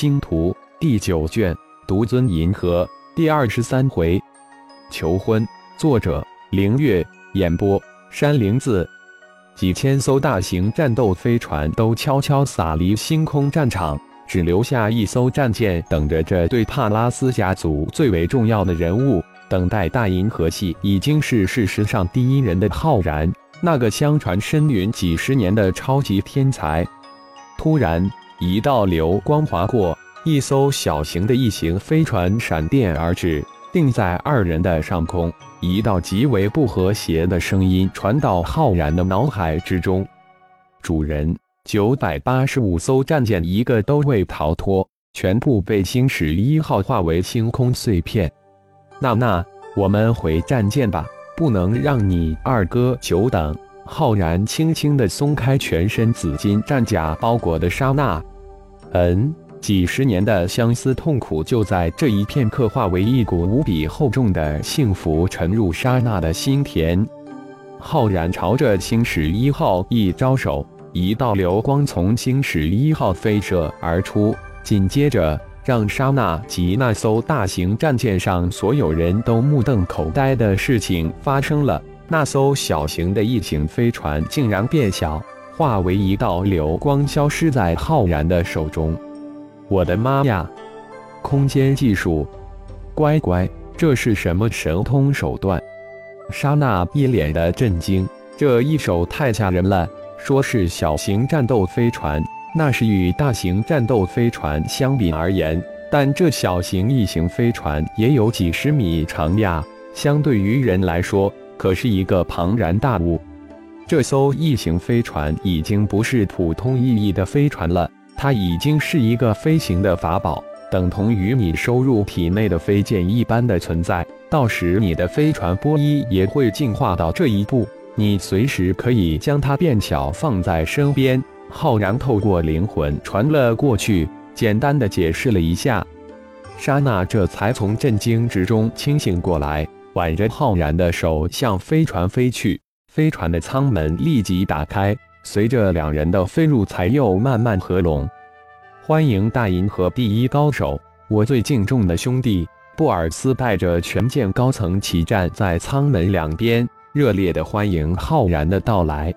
星图第九卷，独尊银河第二十三回，求婚。作者：凌月。演播：山灵子。几千艘大型战斗飞船都悄悄洒离星空战场，只留下一艘战舰等着这对帕拉斯家族最为重要的人物。等待大银河系已经是事实上第一人的浩然，那个相传深陨几十年的超级天才。突然，一道流光划过，一艘小型的异形飞船闪电而至，定在二人的上空。一道极为不和谐的声音传到浩然的脑海之中：“主人，九百八十五艘战舰一个都未逃脱，全部被星矢一号化为星空碎片。娜娜，我们回战舰吧，不能让你二哥久等。”浩然轻轻地松开全身紫金战甲包裹的莎娜，嗯，几十年的相思痛苦就在这一片刻化为一股无比厚重的幸福沉入莎娜的心田。浩然朝着星矢一号一招手，一道流光从星矢一号飞射而出，紧接着让莎娜及那艘大型战舰上所有人都目瞪口呆的事情发生了。那艘小型的异形飞船竟然变小，化为一道流光，消失在浩然的手中。我的妈呀！空间技术，乖乖，这是什么神通手段？莎娜一脸的震惊，这一手太吓人了。说是小型战斗飞船，那是与大型战斗飞船相比而言，但这小型异形飞船也有几十米长呀，相对于人来说。可是一个庞然大物，这艘异形飞船已经不是普通意义的飞船了，它已经是一个飞行的法宝，等同于你收入体内的飞剑一般的存在。到时你的飞船波衣也会进化到这一步，你随时可以将它变小放在身边。浩然透过灵魂传了过去，简单的解释了一下，莎娜这才从震惊之中清醒过来。挽着浩然的手向飞船飞去，飞船的舱门立即打开，随着两人的飞入，才又慢慢合拢。欢迎大银河第一高手，我最敬重的兄弟布尔斯带着全舰高层齐站在舱门两边，热烈的欢迎浩然的到来。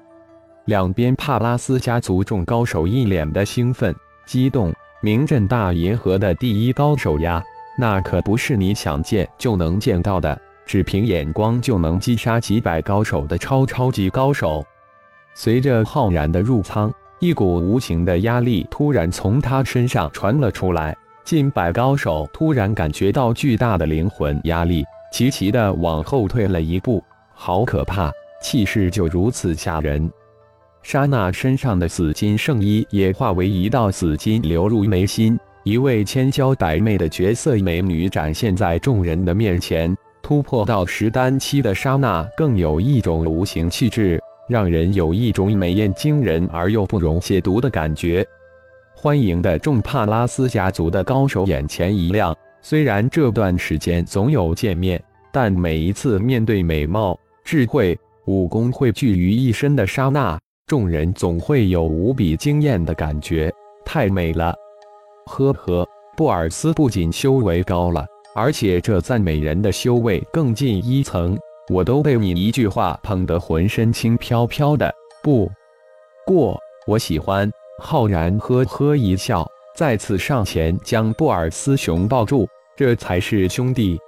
两边帕拉斯家族众高手一脸的兴奋、激动，名震大银河的第一高手呀，那可不是你想见就能见到的。只凭眼光就能击杀几百高手的超超级高手。随着浩然的入仓，一股无形的压力突然从他身上传了出来。近百高手突然感觉到巨大的灵魂压力，齐齐的往后退了一步。好可怕，气势就如此吓人。莎娜身上的紫金圣衣也化为一道紫金流入眉心，一位千娇百媚的绝色美女展现在众人的面前。突破到十丹期的莎娜，更有一种无形气质，让人有一种美艳惊人而又不容亵渎的感觉。欢迎的众帕拉斯家族的高手眼前一亮。虽然这段时间总有见面，但每一次面对美貌、智慧、武功汇聚于一身的莎娜，众人总会有无比惊艳的感觉。太美了！呵呵，布尔斯不仅修为高了。而且这赞美人的修为更进一层，我都被你一句话捧得浑身轻飘飘的。不过我喜欢。浩然呵呵一笑，再次上前将布尔斯熊抱住，这才是兄弟。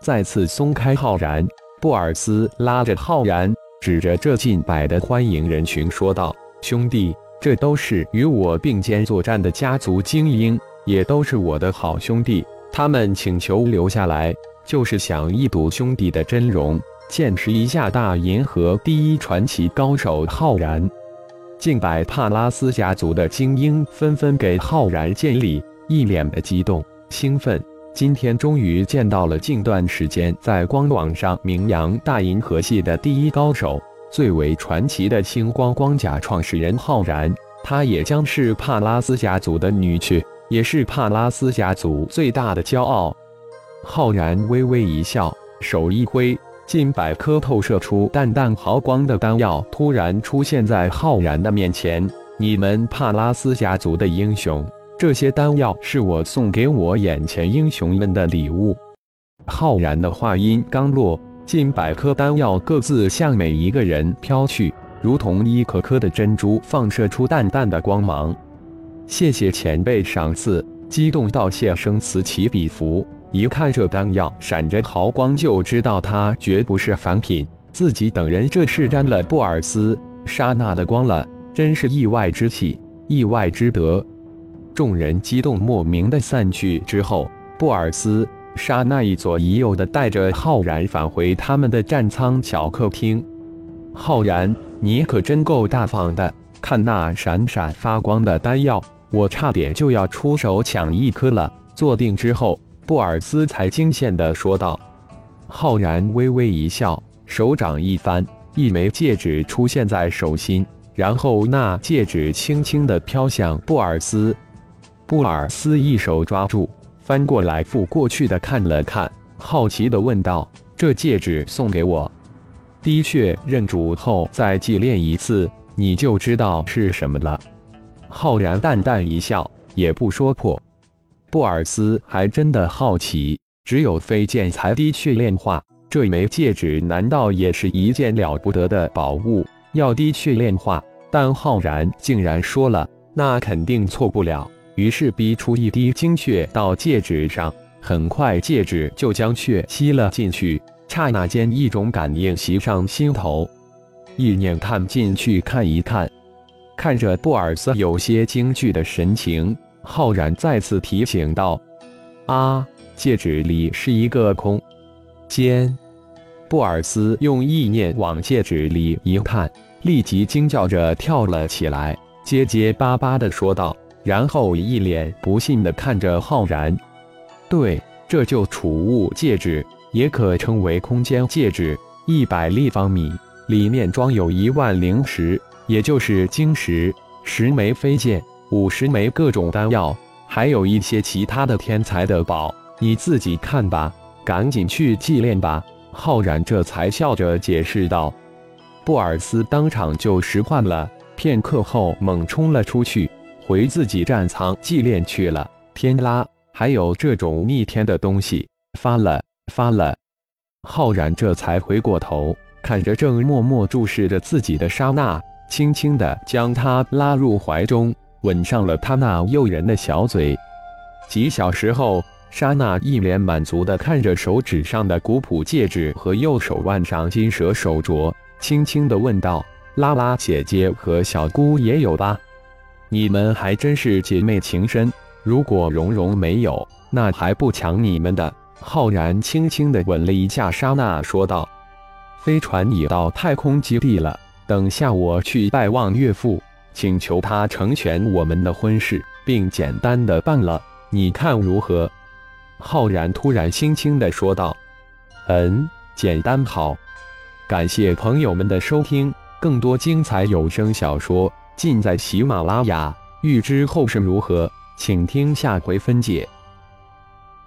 再次松开浩然，布尔斯拉着浩然，指着这近百的欢迎人群说道：“兄弟，这都是与我并肩作战的家族精英，也都是我的好兄弟。”他们请求留下来，就是想一睹兄弟的真容，见识一下大银河第一传奇高手浩然。近百帕拉斯家族的精英纷纷给浩然见礼，一脸的激动兴奋。今天终于见到了近段时间在光网上名扬大银河系的第一高手，最为传奇的星光光甲创始人浩然。他也将是帕拉斯家族的女婿。也是帕拉斯家族最大的骄傲。浩然微微一笑，手一挥，近百颗透射出淡淡毫光的丹药突然出现在浩然的面前。你们帕拉斯家族的英雄，这些丹药是我送给我眼前英雄们的礼物。浩然的话音刚落，近百颗丹药各自向每一个人飘去，如同一颗颗的珍珠，放射出淡淡的光芒。谢谢前辈赏赐，激动道谢声此起彼伏。一看这丹药闪着毫光，就知道它绝不是凡品。自己等人这是沾了布尔斯、莎娜的光了，真是意外之喜，意外之得。众人激动莫名的散去之后，布尔斯、莎娜一左一右的带着浩然返回他们的战舱小客厅。浩然，你可真够大方的！看那闪闪发光的丹药，我差点就要出手抢一颗了。坐定之后。布尔斯才惊羡地说道：“浩然微微一笑，手掌一翻，一枚戒指出现在手心，然后那戒指轻轻地飘向布尔斯。布尔斯一手抓住，翻过来覆过去的看了看，好奇地问道：‘这戒指送给我？’的确，认主后再祭炼一次，你就知道是什么了。”浩然淡淡一笑，也不说破。布尔斯还真的好奇，只有飞剑才的确炼化，这枚戒指难道也是一件了不得的宝物？要的确炼化，但浩然竟然说了，那肯定错不了。于是逼出一滴精血到戒指上，很快戒指就将血吸了进去。刹那间，一种感应袭上心头，意念探进去看一看，看着布尔斯有些惊惧的神情。浩然再次提醒道：“啊，戒指里是一个空间。”布尔斯用意念往戒指里一看，立即惊叫着跳了起来，结结巴巴的说道，然后一脸不信的看着浩然：“对，这就储物戒指，也可称为空间戒指，一百立方米，里面装有一万灵石，也就是晶石，十枚飞剑。”五十枚各种丹药，还有一些其他的天才的宝，你自己看吧，赶紧去祭炼吧。浩然这才笑着解释道。布尔斯当场就石化了，片刻后猛冲了出去，回自己战仓祭炼去了。天啦，还有这种逆天的东西，发了发了！浩然这才回过头，看着正默默注视着自己的莎娜，轻轻的将她拉入怀中。吻上了他那诱人的小嘴。几小时后，莎娜一脸满足地看着手指上的古朴戒指和右手腕上金蛇手镯，轻轻地问道：“拉拉姐姐和小姑也有吧？你们还真是姐妹情深。如果蓉蓉没有，那还不抢你们的？”浩然轻轻地吻了一下莎娜，说道：“飞船已到太空基地了，等下我去拜望岳父。”请求他成全我们的婚事，并简单的办了，你看如何？浩然突然轻轻的说道：“嗯，简单好。”感谢朋友们的收听，更多精彩有声小说尽在喜马拉雅。欲知后事如何，请听下回分解。